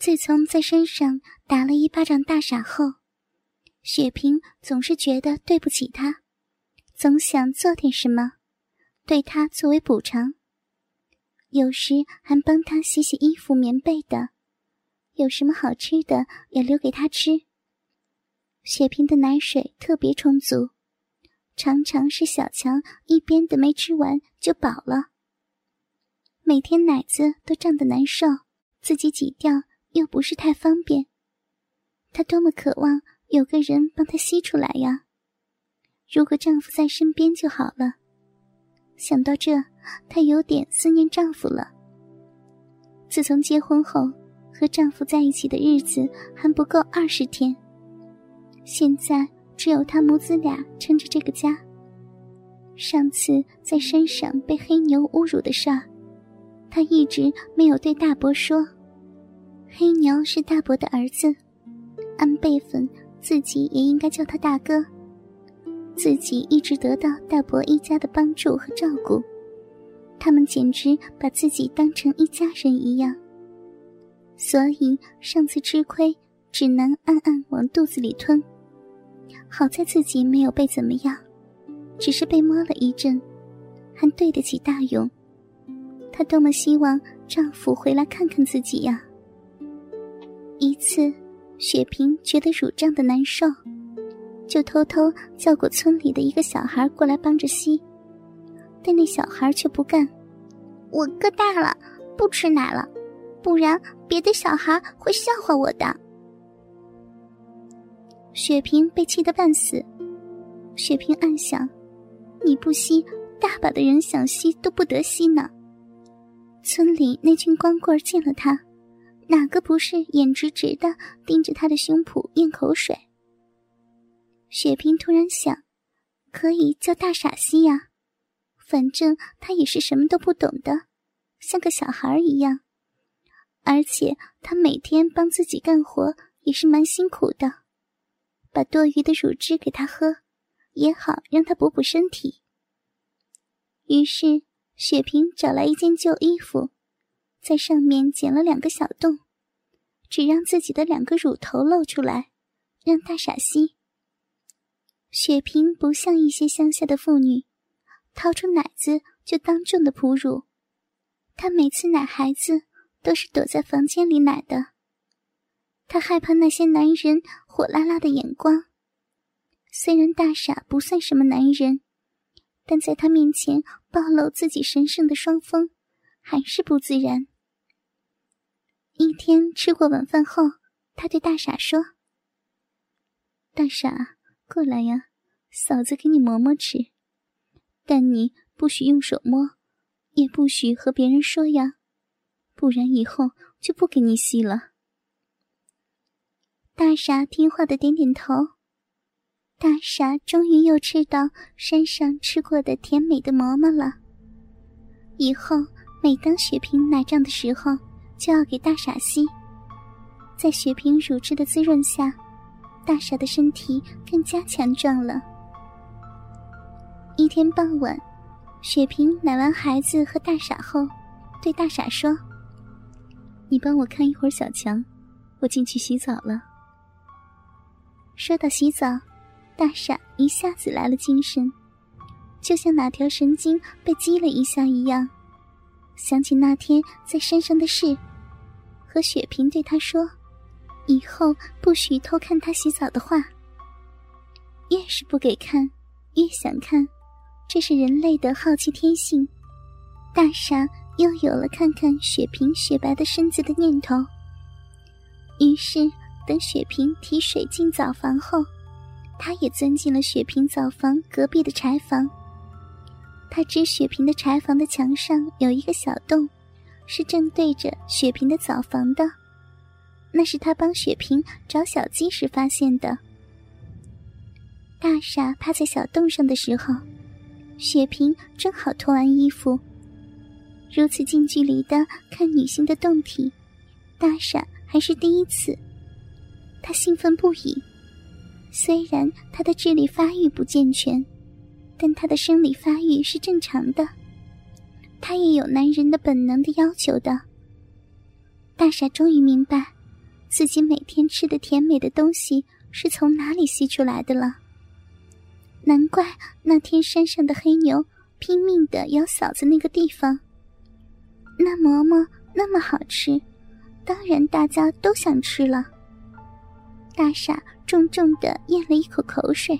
自从在山上打了一巴掌大傻后，雪萍总是觉得对不起他，总想做点什么，对他作为补偿。有时还帮他洗洗衣服、棉被的，有什么好吃的也留给他吃。雪萍的奶水特别充足，常常是小强一边的没吃完就饱了。每天奶子都胀得难受，自己挤掉。又不是太方便，她多么渴望有个人帮她吸出来呀！如果丈夫在身边就好了。想到这，她有点思念丈夫了。自从结婚后，和丈夫在一起的日子还不够二十天，现在只有他母子俩撑着这个家。上次在山上被黑牛侮辱的事儿，她一直没有对大伯说。黑牛是大伯的儿子，按辈分，自己也应该叫他大哥。自己一直得到大伯一家的帮助和照顾，他们简直把自己当成一家人一样。所以上次吃亏，只能暗暗往肚子里吞。好在自己没有被怎么样，只是被摸了一阵，还对得起大勇。她多么希望丈夫回来看看自己呀！一次，雪萍觉得乳胀的难受，就偷偷叫过村里的一个小孩过来帮着吸，但那小孩却不干。我个大了，不吃奶了，不然别的小孩会笑话我的。雪萍被气得半死。雪萍暗想：你不吸，大把的人想吸都不得吸呢。村里那群光棍见了他。哪个不是眼直直的盯着他的胸脯咽口水？雪萍突然想，可以叫大傻西呀，反正他也是什么都不懂的，像个小孩一样。而且他每天帮自己干活也是蛮辛苦的，把多余的乳汁给他喝，也好让他补补身体。于是雪萍找来一件旧衣服。在上面剪了两个小洞，只让自己的两个乳头露出来，让大傻吸。雪萍不像一些乡下的妇女，掏出奶子就当众的哺乳。她每次奶孩子都是躲在房间里奶的。她害怕那些男人火辣辣的眼光。虽然大傻不算什么男人，但在他面前暴露自己神圣的双峰，还是不自然。一天吃过晚饭后，他对大傻说：“大傻，过来呀，嫂子给你磨磨吃。但你不许用手摸，也不许和别人说呀，不然以后就不给你吸了。”大傻听话的点点头。大傻终于又吃到山上吃过的甜美的馍馍了。以后每当雪萍奶胀的时候，就要给大傻吸，在雪萍乳汁的滋润下，大傻的身体更加强壮了。一天傍晚，雪萍奶完孩子和大傻后，对大傻说：“你帮我看一会儿小强，我进去洗澡了。”说到洗澡，大傻一下子来了精神，就像哪条神经被击了一下一样，想起那天在山上的事。和雪萍对他说：“以后不许偷看他洗澡的话。越是不给看，越想看，这是人类的好奇天性。大傻又有了看看雪萍雪白的身子的念头。于是，等雪萍提水进澡房后，他也钻进了雪萍澡房隔壁的柴房。他知雪萍的柴房的墙上有一个小洞。”是正对着雪萍的澡房的，那是他帮雪萍找小鸡时发现的。大傻趴在小洞上的时候，雪萍正好脱完衣服。如此近距离的看女性的胴体，大傻还是第一次，他兴奋不已。虽然他的智力发育不健全，但他的生理发育是正常的。他也有男人的本能的要求的。大傻终于明白，自己每天吃的甜美的东西是从哪里吸出来的了。难怪那天山上的黑牛拼命的咬嫂子那个地方。那馍馍那么好吃，当然大家都想吃了。大傻重重的咽了一口口水。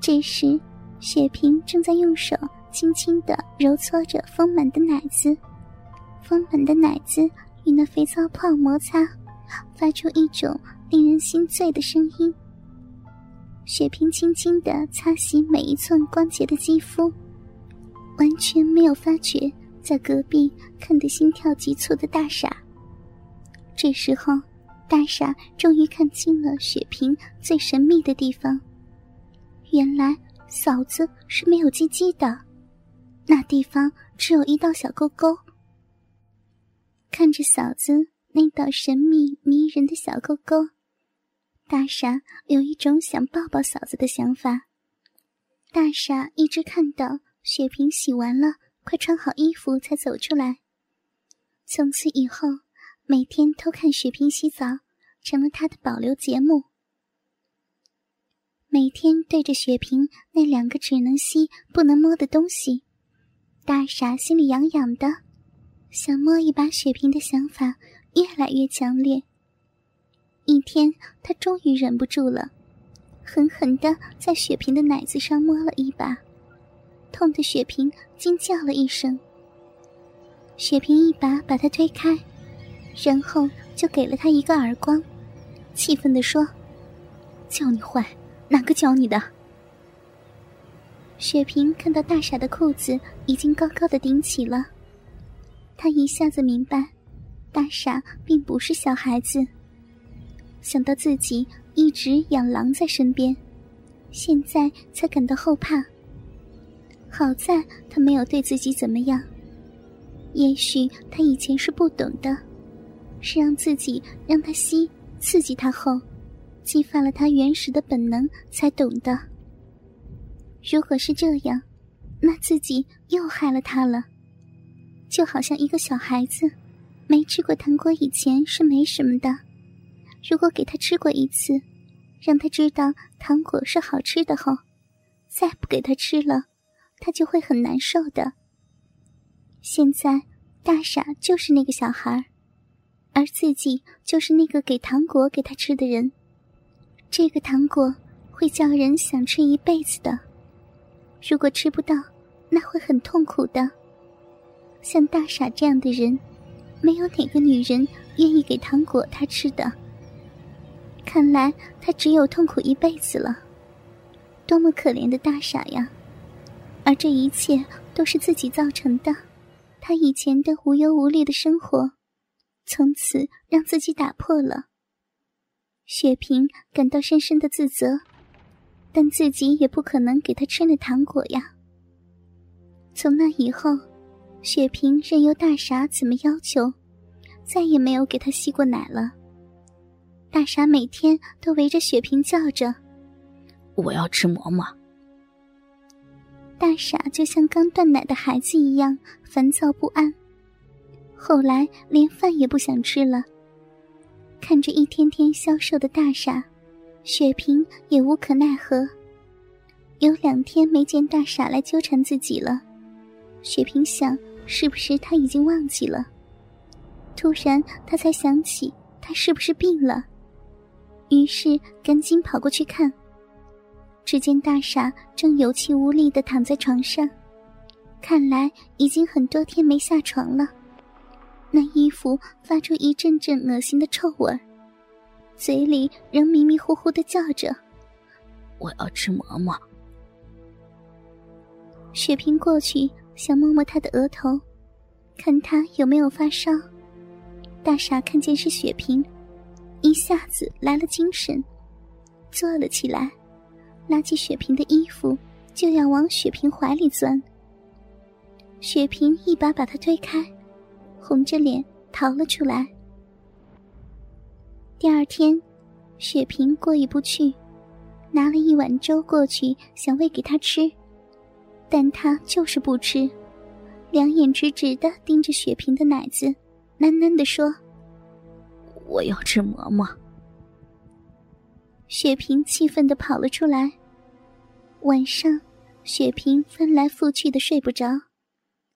这时，雪萍正在用手轻轻的揉搓着丰满的奶子，丰满的奶子与那肥皂泡摩擦，发出一种令人心醉的声音。雪萍轻轻的擦洗每一寸光洁的肌肤，完全没有发觉在隔壁看得心跳急促的大傻。这时候，大傻终于看清了雪萍最神秘的地方。原来嫂子是没有鸡鸡的，那地方只有一道小沟沟。看着嫂子那道神秘迷人的小沟沟。大傻有一种想抱抱嫂子的想法。大傻一直看到雪萍洗完了，快穿好衣服才走出来。从此以后，每天偷看雪萍洗澡，成了他的保留节目。每天对着雪萍那两个只能吸不能摸的东西，大傻心里痒痒的，想摸一把雪萍的想法越来越强烈。一天，他终于忍不住了，狠狠的在雪萍的奶子上摸了一把，痛的雪萍惊叫了一声。雪萍一把把他推开，然后就给了他一个耳光，气愤的说：“叫你坏，哪个教你的？”雪萍看到大傻的裤子已经高高的顶起了，她一下子明白，大傻并不是小孩子。想到自己一直养狼在身边，现在才感到后怕。好在他没有对自己怎么样。也许他以前是不懂的，是让自己让他吸刺激他后，激发了他原始的本能才懂的。如果是这样，那自己又害了他了。就好像一个小孩子，没吃过糖果以前是没什么的。如果给他吃过一次，让他知道糖果是好吃的后，再不给他吃了，他就会很难受的。现在大傻就是那个小孩，而自己就是那个给糖果给他吃的人。这个糖果会叫人想吃一辈子的，如果吃不到，那会很痛苦的。像大傻这样的人，没有哪个女人愿意给糖果他吃的。看来他只有痛苦一辈子了，多么可怜的大傻呀！而这一切都是自己造成的，他以前的无忧无虑的生活，从此让自己打破了。雪萍感到深深的自责，但自己也不可能给他吃那糖果呀。从那以后，雪萍任由大傻怎么要求，再也没有给他吸过奶了。大傻每天都围着雪萍叫着：“我要吃馍馍。”大傻就像刚断奶的孩子一样烦躁不安，后来连饭也不想吃了。看着一天天消瘦的大傻，雪萍也无可奈何。有两天没见大傻来纠缠自己了，雪萍想，是不是他已经忘记了？突然，他才想起他是不是病了。于是赶紧跑过去看，只见大傻正有气无力的躺在床上，看来已经很多天没下床了。那衣服发出一阵阵恶心的臭味嘴里仍迷迷糊糊的叫着：“我要吃馍馍。”雪萍过去想摸摸他的额头，看他有没有发烧。大傻看见是雪萍。一下子来了精神，坐了起来，拉起雪萍的衣服就要往雪萍怀里钻。雪萍一把把他推开，红着脸逃了出来。第二天，雪萍过意不去，拿了一碗粥过去想喂给他吃，但他就是不吃，两眼直直的盯着雪萍的奶子，喃喃的说。我要吃馍馍。雪萍气愤的跑了出来。晚上，雪萍翻来覆去的睡不着，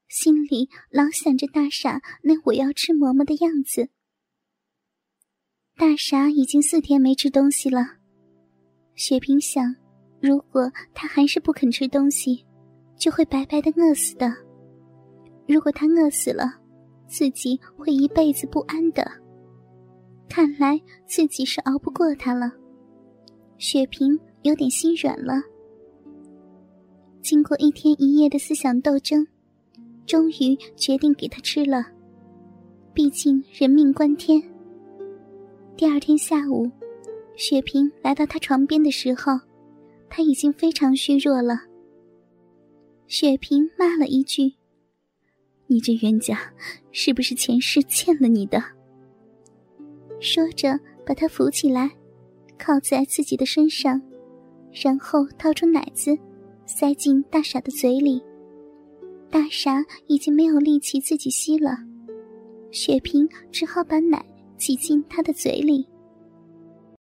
心里老想着大傻那我要吃馍馍的样子。大傻已经四天没吃东西了，雪萍想，如果他还是不肯吃东西，就会白白的饿死的。如果他饿死了，自己会一辈子不安的。看来自己是熬不过他了。雪萍有点心软了。经过一天一夜的思想斗争，终于决定给他吃了。毕竟人命关天。第二天下午，雪萍来到他床边的时候，他已经非常虚弱了。雪萍骂了一句：“你这冤家，是不是前世欠了你的？”说着，把他扶起来，靠在自己的身上，然后掏出奶子，塞进大傻的嘴里。大傻已经没有力气自己吸了，雪萍只好把奶。挤进他的嘴里。